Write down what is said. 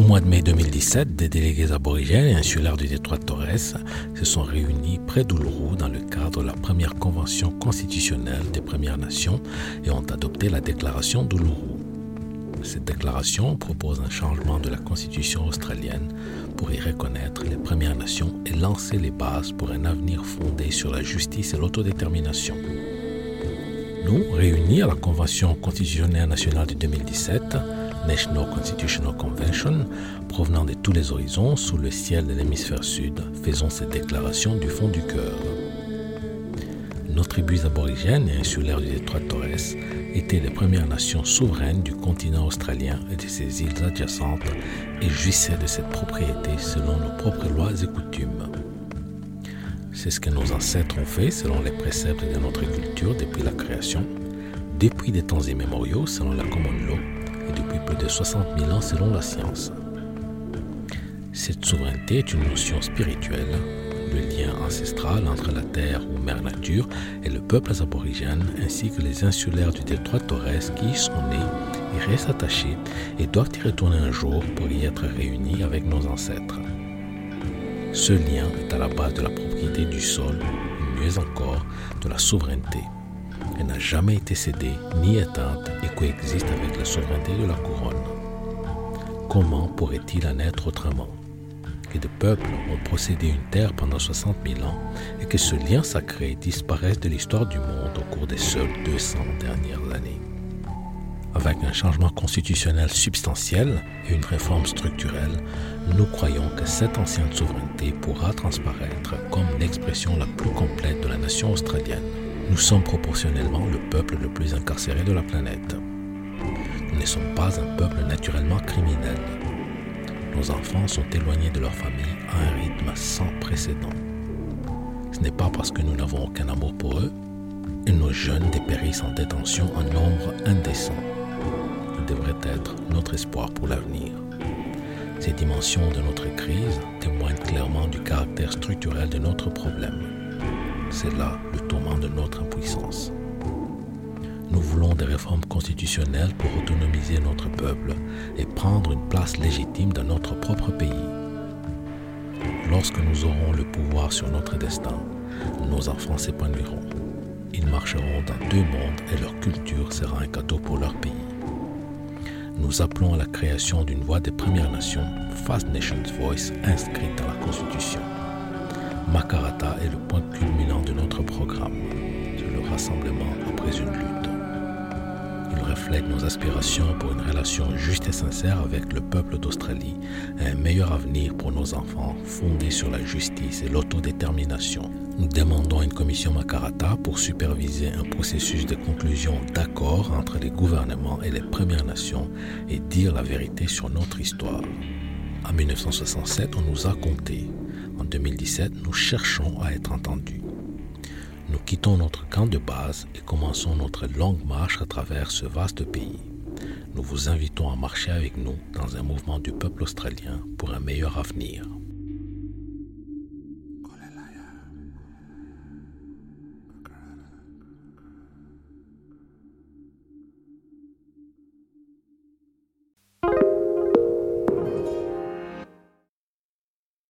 mois de mai 2017, des délégués aborigènes et insulaires du détroit de Torres se sont réunis près d'Uluru dans le cadre de la première convention constitutionnelle des Premières Nations et ont adopté la déclaration d'Uluru. Cette déclaration propose un changement de la constitution australienne pour y reconnaître les Premières Nations et lancer les bases pour un avenir fondé sur la justice et l'autodétermination. Nous, réunis à la Convention constitutionnelle nationale de 2017, National Constitutional Convention, tous les horizons sous le ciel de l'hémisphère sud, faisons cette déclaration du fond du cœur. Nos tribus aborigènes et insulaires du détroit Torres étaient les premières nations souveraines du continent australien et de ses îles adjacentes et jouissaient de cette propriété selon nos propres lois et coutumes. C'est ce que nos ancêtres ont fait selon les préceptes de notre culture depuis la création, depuis des temps immémoriaux selon la common law et depuis plus de 60 000 ans selon la science. Cette souveraineté est une notion spirituelle, le lien ancestral entre la terre ou mère nature et le peuple aborigène ainsi que les insulaires du détroit Torres qui y sont nés et restent attachés et doivent y retourner un jour pour y être réunis avec nos ancêtres. Ce lien est à la base de la propriété du sol, mieux encore de la souveraineté. Elle n'a jamais été cédée ni éteinte et coexiste avec la souveraineté de la couronne. Comment pourrait-il en être autrement? Que des peuples ont possédé une terre pendant 60 000 ans et que ce lien sacré disparaisse de l'histoire du monde au cours des seules 200 dernières années. Avec un changement constitutionnel substantiel et une réforme structurelle, nous croyons que cette ancienne souveraineté pourra transparaître comme l'expression la plus complète de la nation australienne. Nous sommes proportionnellement le peuple le plus incarcéré de la planète. Nous ne sommes pas un peuple naturellement criminel. Nos enfants sont éloignés de leur famille à un rythme sans précédent. Ce n'est pas parce que nous n'avons aucun amour pour eux, et nos jeunes dépérissent en détention en nombre indécent. Ils devraient être notre espoir pour l'avenir. Ces dimensions de notre crise témoignent clairement du caractère structurel de notre problème. C'est là le tourment de notre impuissance. Nous voulons des réformes constitutionnelles pour autonomiser notre peuple et prendre une place légitime dans notre propre pays. Lorsque nous aurons le pouvoir sur notre destin, nos enfants s'épanouiront. Ils marcheront dans deux mondes et leur culture sera un cadeau pour leur pays. Nous appelons à la création d'une voix des Premières Nations, First Nations Voice, inscrite dans la Constitution. Makarata est le point culminant de notre programme. Le rassemblement après une lutte. Reflète nos aspirations pour une relation juste et sincère avec le peuple d'Australie un meilleur avenir pour nos enfants fondé sur la justice et l'autodétermination. Nous demandons une commission Makarata pour superviser un processus de conclusion d'accord entre les gouvernements et les Premières Nations et dire la vérité sur notre histoire. En 1967, on nous a compté. En 2017, nous cherchons à être entendus. Nous quittons notre camp de base et commençons notre longue marche à travers ce vaste pays. Nous vous invitons à marcher avec nous dans un mouvement du peuple australien pour un meilleur avenir.